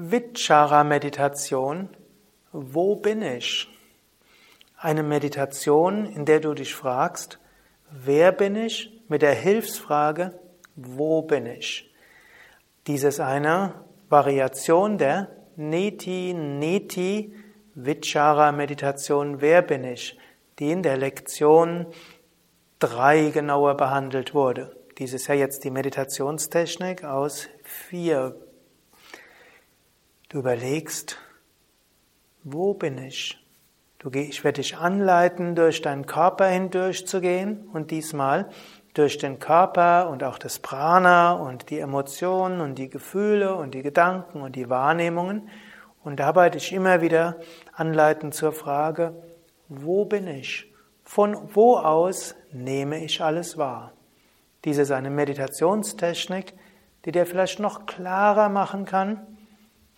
Vichara-Meditation. Wo bin ich? Eine Meditation, in der du dich fragst, wer bin ich? Mit der Hilfsfrage, wo bin ich? Dies ist eine Variation der Neti Neti Vichara Meditation, wer bin ich? Die in der Lektion drei genauer behandelt wurde. Dies ist ja jetzt die Meditationstechnik aus vier. Du überlegst, wo bin ich? Du, ich werde dich anleiten, durch deinen Körper hindurchzugehen und diesmal durch den Körper und auch das Prana und die Emotionen und die Gefühle und die Gedanken und die Wahrnehmungen und dabei dich immer wieder anleiten zur Frage, wo bin ich? Von wo aus nehme ich alles wahr? Diese ist eine Meditationstechnik, die dir vielleicht noch klarer machen kann,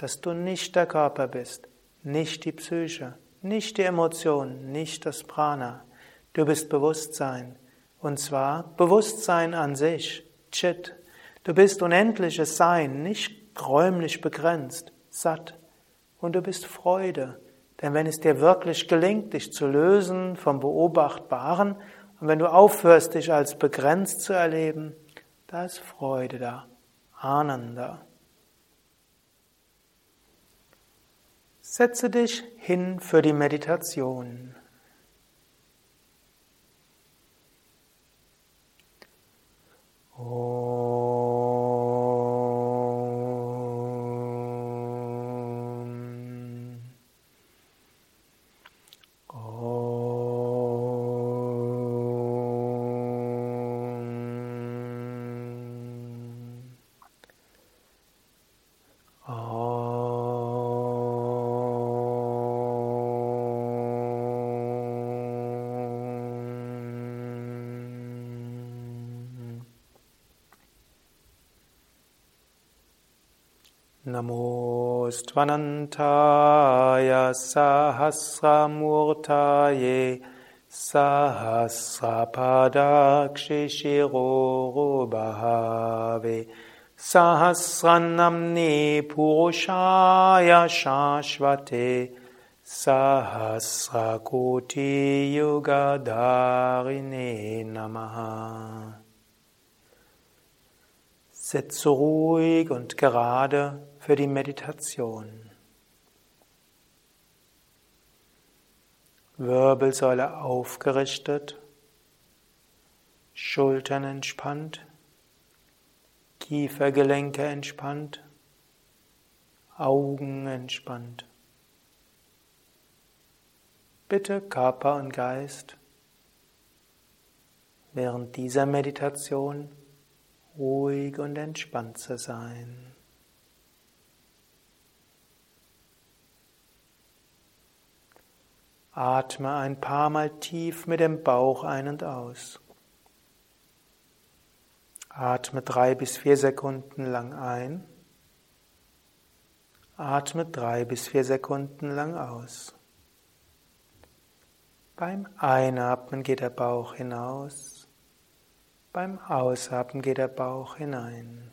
dass du nicht der Körper bist, nicht die Psyche, nicht die Emotionen, nicht das Prana. Du bist Bewusstsein. Und zwar Bewusstsein an sich, Chit. Du bist unendliches Sein, nicht räumlich begrenzt, satt. Und du bist Freude. Denn wenn es dir wirklich gelingt, dich zu lösen vom Beobachtbaren und wenn du aufhörst, dich als begrenzt zu erleben, da ist Freude da, Ananda. Setze dich hin für die Meditation. Oh. Namo Sahasramurtaye Sahasrapadakshishirobhave Sahasranamni Purushaya Shashvate Sahasrakoti Yugadharine Namaha Sitze ruhig und gerade für die Meditation. Wirbelsäule aufgerichtet, Schultern entspannt, Kiefergelenke entspannt, Augen entspannt. Bitte Körper und Geist während dieser Meditation ruhig und entspannt zu sein. Atme ein paar Mal tief mit dem Bauch ein und aus. Atme drei bis vier Sekunden lang ein. Atme drei bis vier Sekunden lang aus. Beim Einatmen geht der Bauch hinaus. Beim Ausatmen geht der Bauch hinein.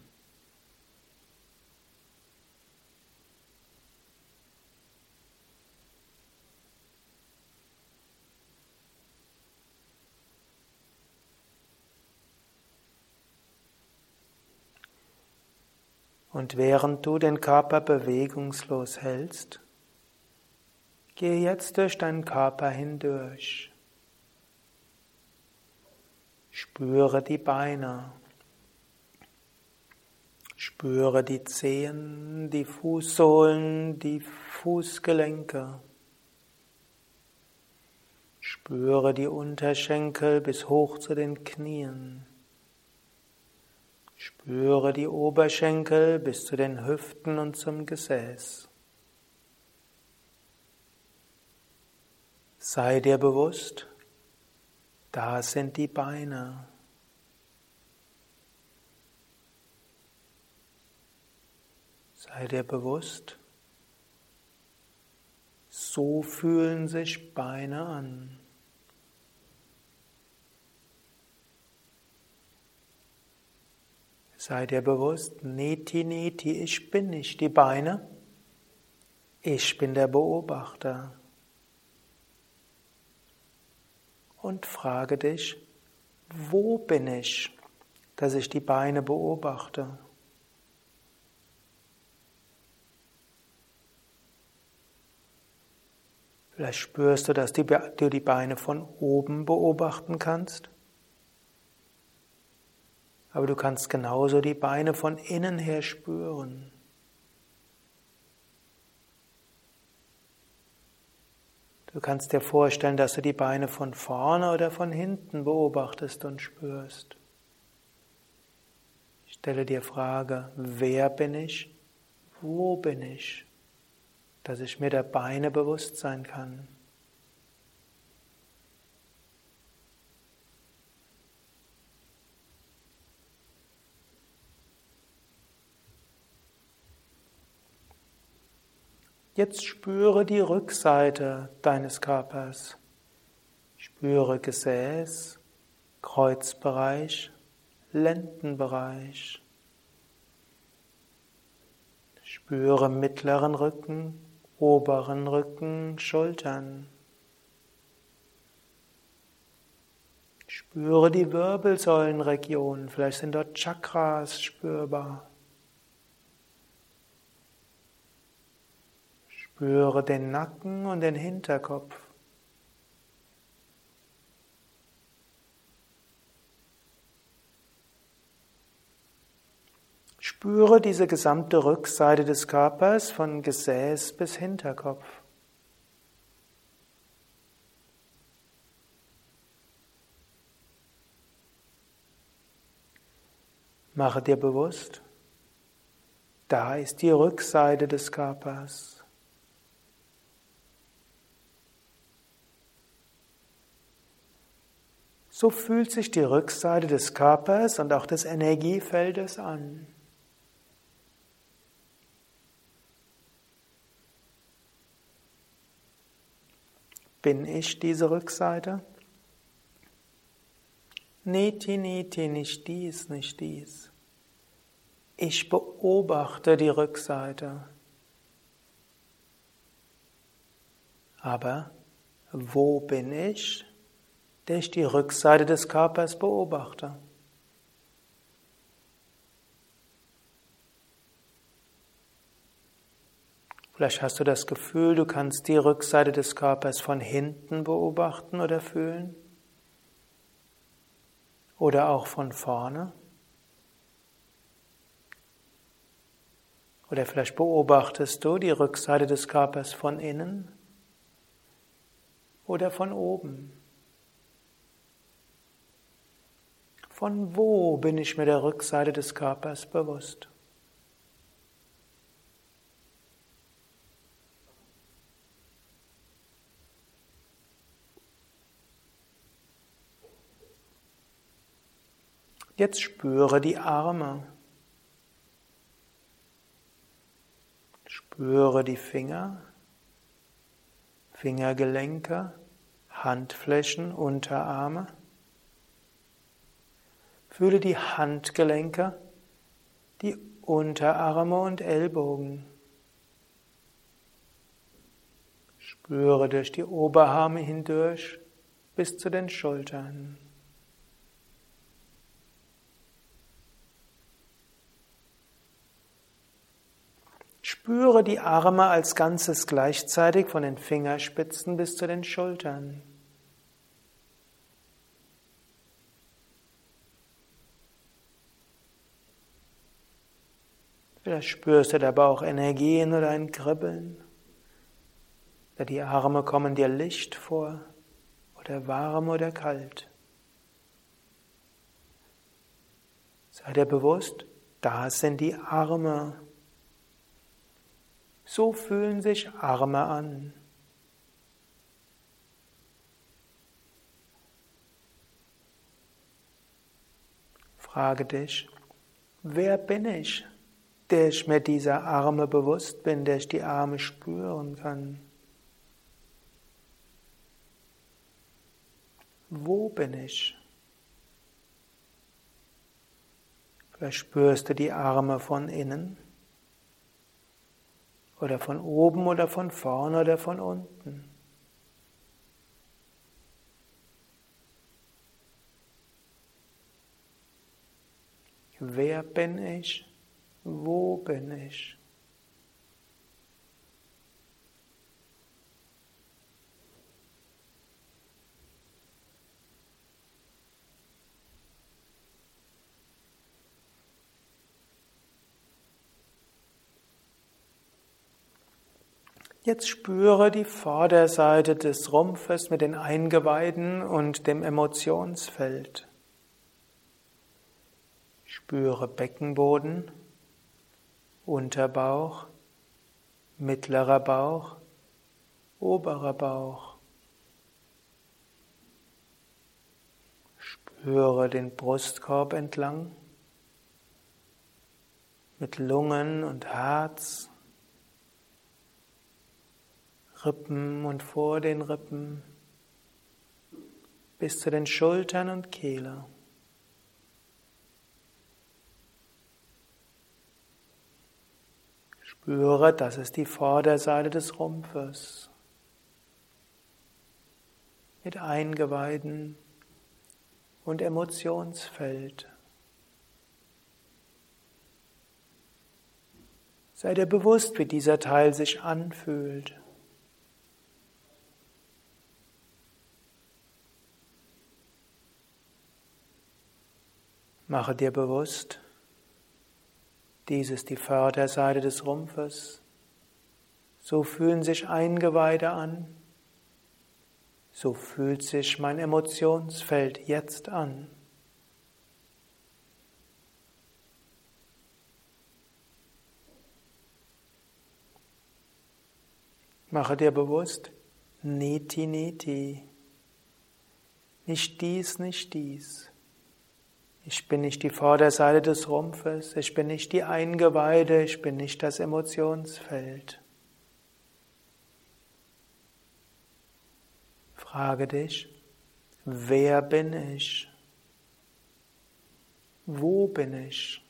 Und während du den Körper bewegungslos hältst, gehe jetzt durch deinen Körper hindurch. Spüre die Beine. Spüre die Zehen, die Fußsohlen, die Fußgelenke. Spüre die Unterschenkel bis hoch zu den Knien. Spüre die Oberschenkel bis zu den Hüften und zum Gesäß. Sei dir bewusst, da sind die Beine. Sei dir bewusst, so fühlen sich Beine an. Sei dir bewusst, Neti Neti, ich bin nicht die Beine, Ich bin der Beobachter. Und frage dich, wo bin ich, dass ich die Beine beobachte? Vielleicht spürst du, dass du die Beine von oben beobachten kannst. Aber du kannst genauso die Beine von innen her spüren. Du kannst dir vorstellen, dass du die Beine von vorne oder von hinten beobachtest und spürst. Ich stelle dir Frage, wer bin ich? Wo bin ich? dass ich mir der Beine bewusst sein kann. Jetzt spüre die Rückseite deines Körpers. Spüre Gesäß, Kreuzbereich, Lendenbereich. Spüre mittleren Rücken, oberen Rücken, Schultern. Spüre die Wirbelsäulenregion, vielleicht sind dort Chakras spürbar. Spüre den Nacken und den Hinterkopf. Spüre diese gesamte Rückseite des Körpers von Gesäß bis Hinterkopf. Mache dir bewusst, da ist die Rückseite des Körpers. So fühlt sich die Rückseite des Körpers und auch des Energiefeldes an. Bin ich diese Rückseite? Neti, neti, nicht dies, nicht dies. Ich beobachte die Rückseite. Aber wo bin ich, der ich die Rückseite des Körpers beobachte? Vielleicht hast du das Gefühl, du kannst die Rückseite des Körpers von hinten beobachten oder fühlen. Oder auch von vorne. Oder vielleicht beobachtest du die Rückseite des Körpers von innen oder von oben. Von wo bin ich mir der Rückseite des Körpers bewusst? Jetzt spüre die Arme. Spüre die Finger, Fingergelenke, Handflächen, Unterarme. Fühle die Handgelenke, die Unterarme und Ellbogen. Spüre durch die Oberarme hindurch bis zu den Schultern. Spüre die Arme als Ganzes gleichzeitig von den Fingerspitzen bis zu den Schultern. Vielleicht spürst du dabei auch Energien oder ein Kribbeln. Oder die Arme kommen dir Licht vor oder warm oder kalt. Sei dir bewusst, da sind die Arme. So fühlen sich Arme an. Frage dich, wer bin ich, der ich mir dieser Arme bewusst bin, der ich die Arme spüren kann? Wo bin ich? Vielleicht spürst du die Arme von innen oder von oben oder von vorne oder von unten. Wer bin ich? Wo bin ich? Jetzt spüre die Vorderseite des Rumpfes mit den Eingeweiden und dem Emotionsfeld. Spüre Beckenboden, Unterbauch, mittlerer Bauch, oberer Bauch. Spüre den Brustkorb entlang mit Lungen und Herz. Rippen und vor den Rippen bis zu den Schultern und Kehle. Spüre, das ist die Vorderseite des Rumpfes. Mit Eingeweiden und Emotionsfeld. Sei dir bewusst, wie dieser Teil sich anfühlt. Mache dir bewusst, dies ist die Vorderseite des Rumpfes. So fühlen sich Eingeweide an. So fühlt sich mein Emotionsfeld jetzt an. Mache dir bewusst, Niti, Niti. Nicht dies, nicht dies. Ich bin nicht die Vorderseite des Rumpfes, ich bin nicht die Eingeweide, ich bin nicht das Emotionsfeld. Frage dich, wer bin ich? Wo bin ich?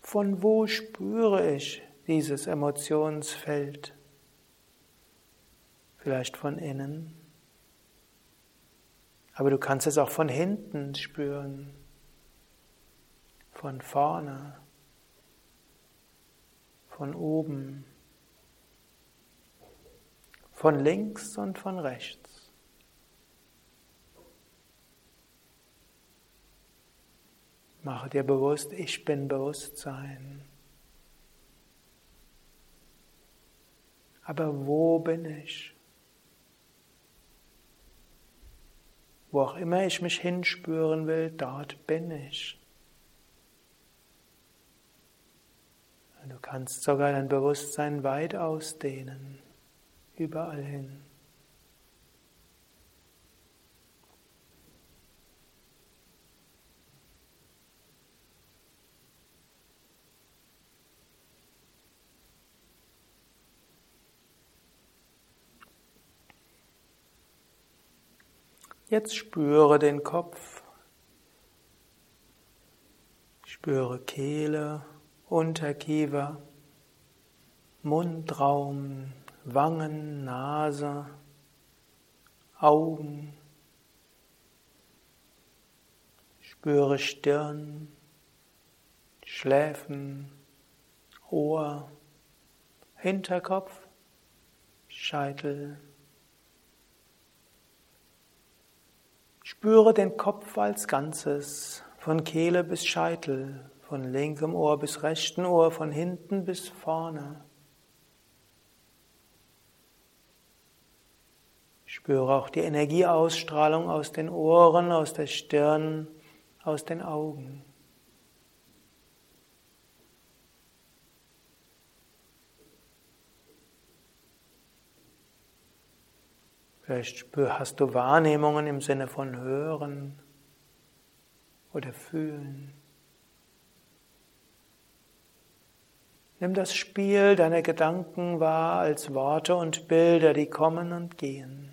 Von wo spüre ich dieses Emotionsfeld? Vielleicht von innen, aber du kannst es auch von hinten spüren, von vorne, von oben, von links und von rechts. Mache dir bewusst, ich bin Bewusstsein. Aber wo bin ich? Wo auch immer ich mich hinspüren will, dort bin ich. Du kannst sogar dein Bewusstsein weit ausdehnen, überall hin. Jetzt spüre den Kopf. Spüre Kehle, Unterkiefer, Mundraum, Wangen, Nase, Augen. Spüre Stirn, Schläfen, Ohr, Hinterkopf, Scheitel. Spüre den Kopf als Ganzes, von Kehle bis Scheitel, von linkem Ohr bis rechten Ohr, von hinten bis vorne. Spüre auch die Energieausstrahlung aus den Ohren, aus der Stirn, aus den Augen. Vielleicht hast du Wahrnehmungen im Sinne von hören oder fühlen. Nimm das Spiel deiner Gedanken wahr als Worte und Bilder, die kommen und gehen.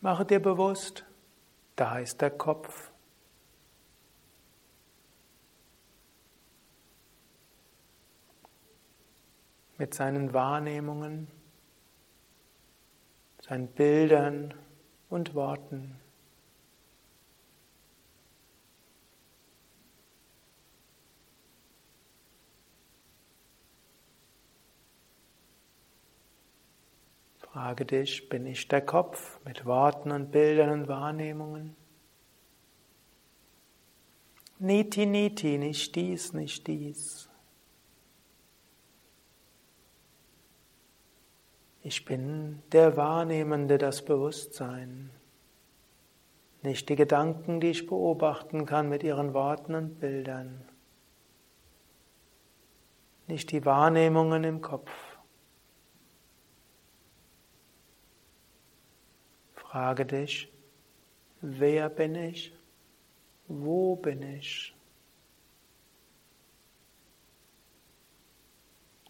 Mache dir bewusst, da ist der Kopf. Mit seinen Wahrnehmungen, seinen Bildern und Worten. Frage dich, bin ich der Kopf mit Worten und Bildern und Wahrnehmungen? Niti, niti, nicht dies, nicht dies. Ich bin der Wahrnehmende, das Bewusstsein. Nicht die Gedanken, die ich beobachten kann mit ihren Worten und Bildern. Nicht die Wahrnehmungen im Kopf. Frage dich, wer bin ich? Wo bin ich?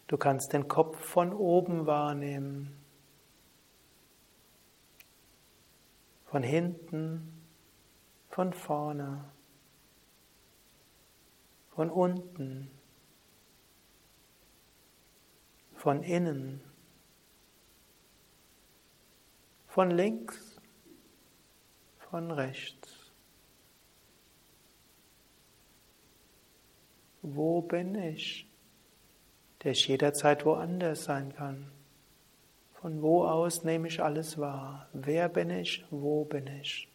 Du kannst den Kopf von oben wahrnehmen, von hinten, von vorne, von unten, von innen, von links von rechts. Wo bin ich? Der ich jederzeit woanders sein kann. Von wo aus nehme ich alles wahr? Wer bin ich? Wo bin ich?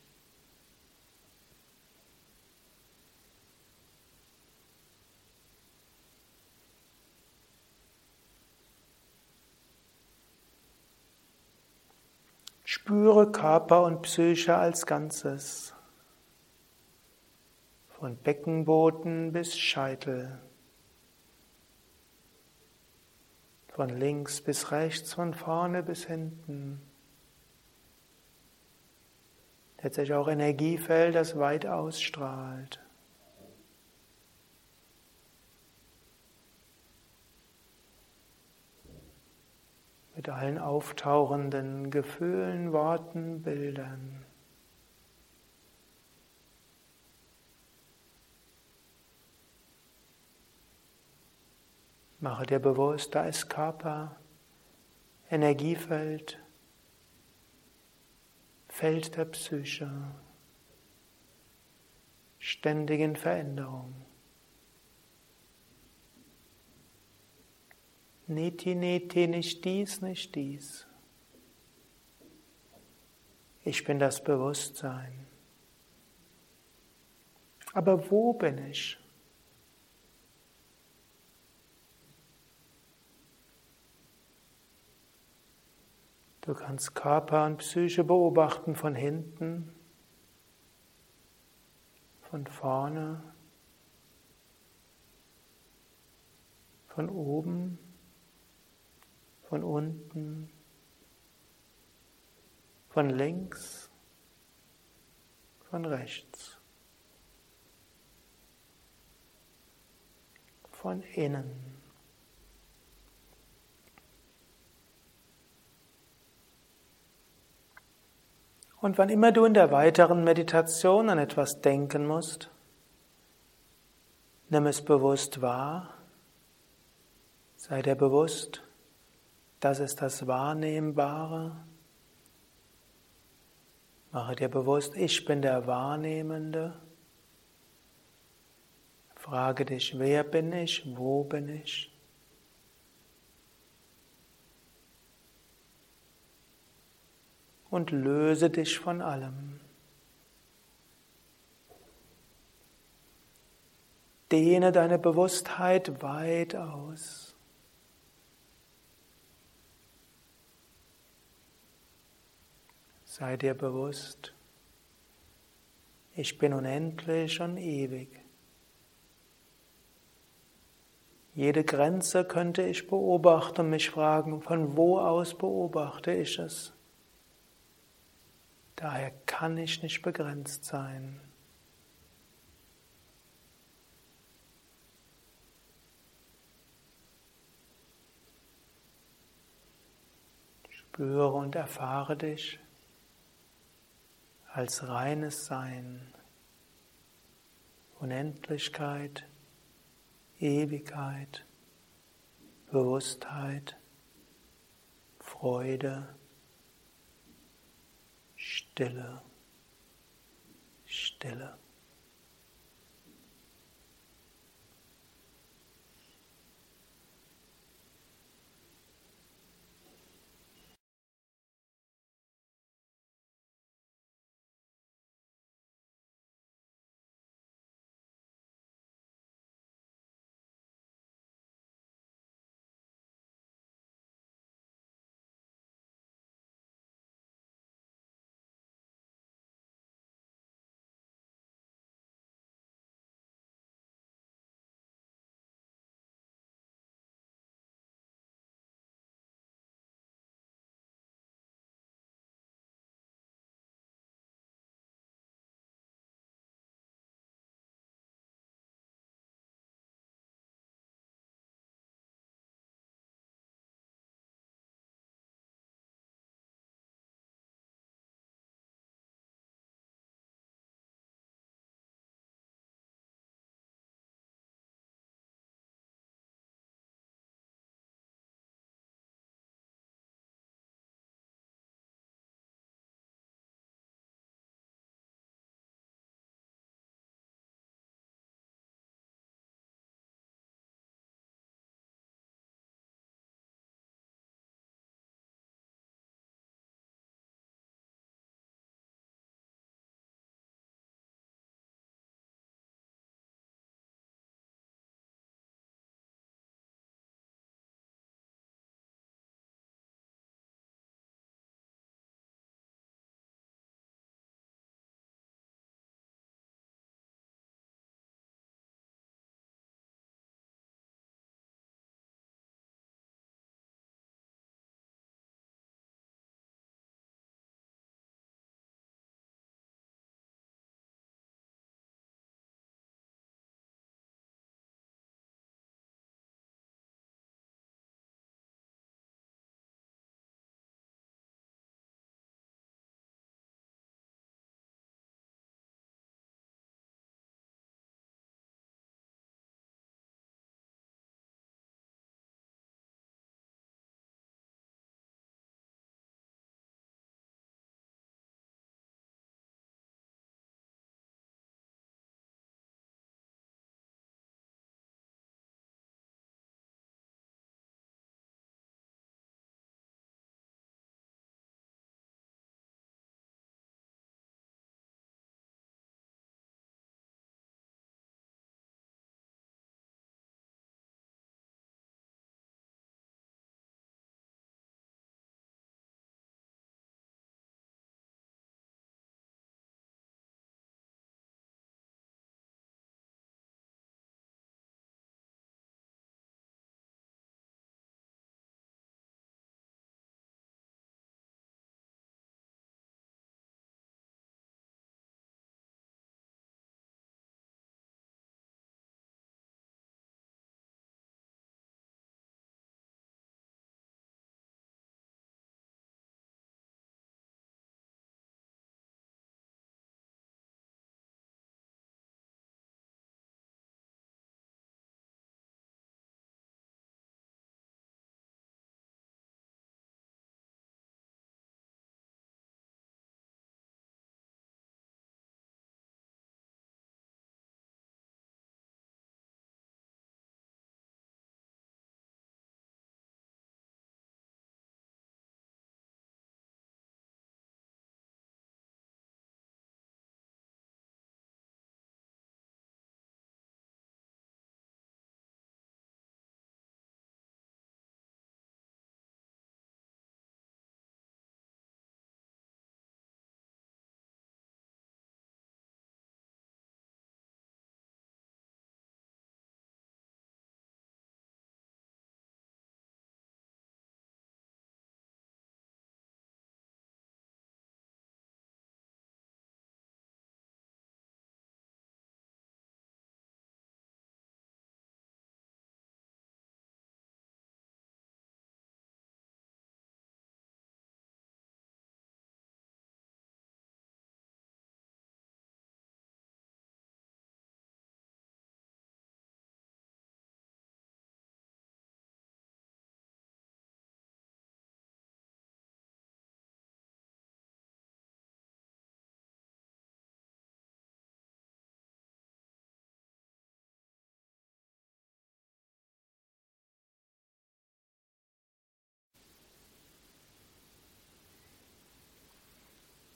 Spüre Körper und Psyche als Ganzes. Von Beckenboden bis Scheitel. Von links bis rechts, von vorne bis hinten. Letztlich auch Energiefeld, das weit ausstrahlt. mit allen auftauchenden Gefühlen, Worten, Bildern. Mache dir bewusst, da ist Körper, Energiefeld, Feld der Psyche, ständigen Veränderung. Neti, neti, nicht dies, nicht dies. Ich bin das Bewusstsein. Aber wo bin ich? Du kannst Körper und Psyche beobachten von hinten, von vorne, von oben von unten, von links, von rechts, von innen. Und wann immer du in der weiteren Meditation an etwas denken musst, nimm es bewusst wahr, sei dir bewusst, das ist das Wahrnehmbare. Mache dir bewusst, ich bin der Wahrnehmende. Frage dich, wer bin ich, wo bin ich? Und löse dich von allem. Dehne deine Bewusstheit weit aus. Sei dir bewusst, ich bin unendlich und ewig. Jede Grenze könnte ich beobachten und mich fragen, von wo aus beobachte ich es? Daher kann ich nicht begrenzt sein. Spüre und erfahre dich als reines Sein. Unendlichkeit, Ewigkeit, Bewusstheit, Freude, Stille, Stille.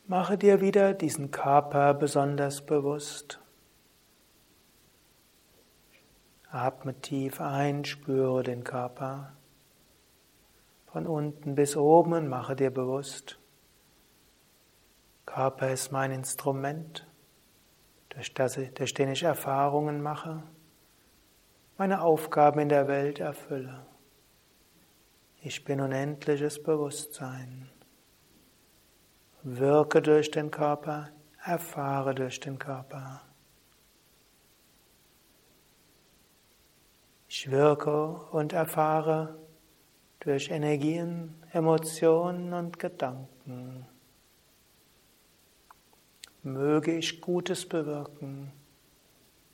Mache dir wieder diesen Körper besonders bewusst. Atme tief ein, spüre den Körper. Von unten bis oben und mache dir bewusst, Körper ist mein Instrument, durch, das, durch den ich Erfahrungen mache, meine Aufgaben in der Welt erfülle. Ich bin unendliches Bewusstsein. Wirke durch den Körper, erfahre durch den Körper. Ich wirke und erfahre durch Energien, Emotionen und Gedanken. Möge ich Gutes bewirken,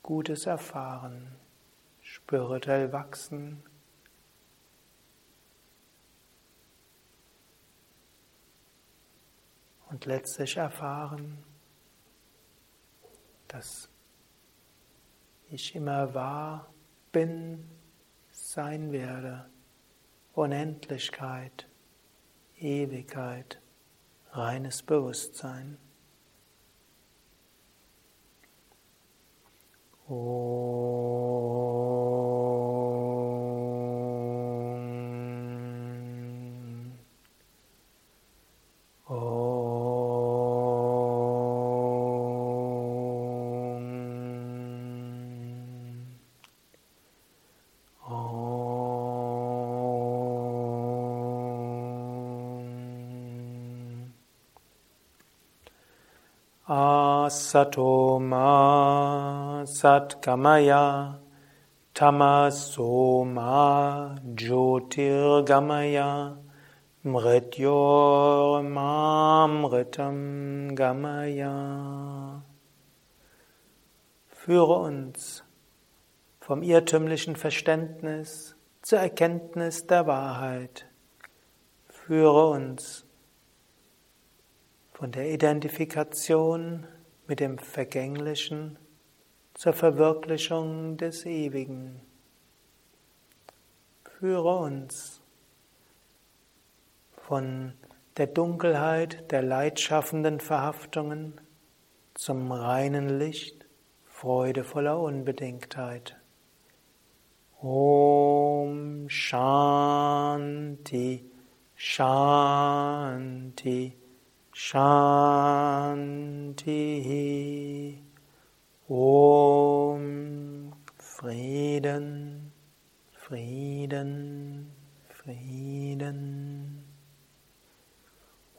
Gutes erfahren, spirituell wachsen, und letztlich erfahren, dass ich immer wahr bin, sein werde, Unendlichkeit, Ewigkeit, reines Bewusstsein. Oh. Asatoma Satgamaya Tamasoma Jyotirgamaya Mrityormamritam Gamaya Führe uns vom irrtümlichen Verständnis zur Erkenntnis der Wahrheit. Führe uns von der Identifikation mit dem Vergänglichen zur Verwirklichung des Ewigen. Führe uns von der Dunkelheit der leidschaffenden Verhaftungen zum reinen Licht freudevoller Unbedingtheit. Om Shanti Shanti Shanti. Om Frieden, Frieden, Frieden.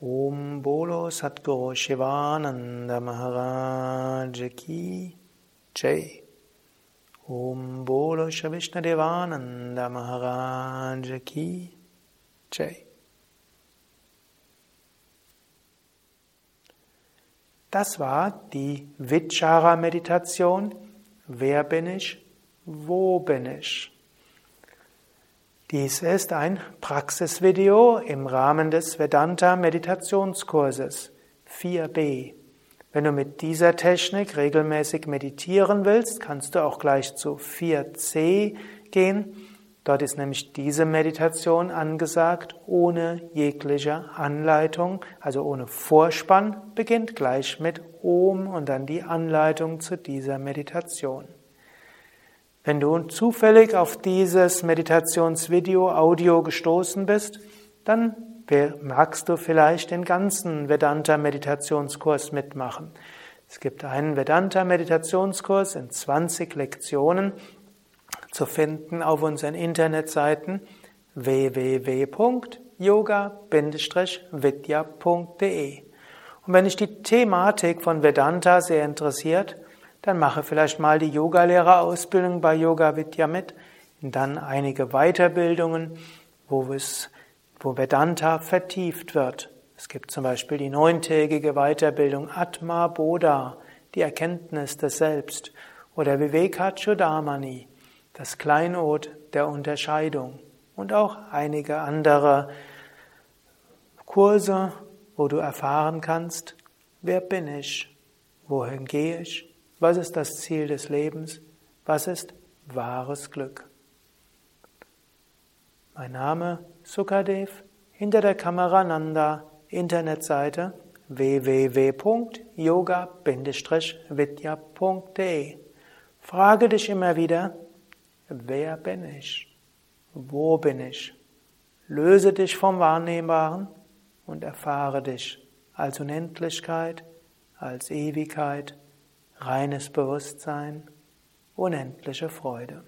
Om Bolo Satguru Shivananda Maharaj Ki Jai. Om Bolo Shavishna Devananda Maharaj Ki Jai. Das war die Vichara-Meditation. Wer bin ich? Wo bin ich? Dies ist ein Praxisvideo im Rahmen des Vedanta Meditationskurses 4b. Wenn du mit dieser Technik regelmäßig meditieren willst, kannst du auch gleich zu 4c gehen. Dort ist nämlich diese Meditation angesagt, ohne jegliche Anleitung, also ohne Vorspann, beginnt gleich mit Om und dann die Anleitung zu dieser Meditation. Wenn du zufällig auf dieses Meditationsvideo Audio gestoßen bist, dann magst du vielleicht den ganzen Vedanta Meditationskurs mitmachen. Es gibt einen Vedanta Meditationskurs in 20 Lektionen, zu finden auf unseren Internetseiten www.yoga-vidya.de. Und wenn dich die Thematik von Vedanta sehr interessiert, dann mache vielleicht mal die Yogalehrerausbildung bei Yoga Vidya mit, und dann einige Weiterbildungen, wo es, wo Vedanta vertieft wird. Es gibt zum Beispiel die neuntägige Weiterbildung Atma Bodha, die Erkenntnis des Selbst, oder Vivekachudamani, das Kleinod der Unterscheidung und auch einige andere Kurse, wo du erfahren kannst, wer bin ich, wohin gehe ich, was ist das Ziel des Lebens, was ist wahres Glück. Mein Name Sukadev, hinter der Kamera Nanda, Internetseite www.yoga-vidya.de. Frage dich immer wieder, wer bin ich? Wo bin ich? Löse dich vom Wahrnehmbaren und erfahre dich als Unendlichkeit, als Ewigkeit, reines Bewusstsein, unendliche Freude.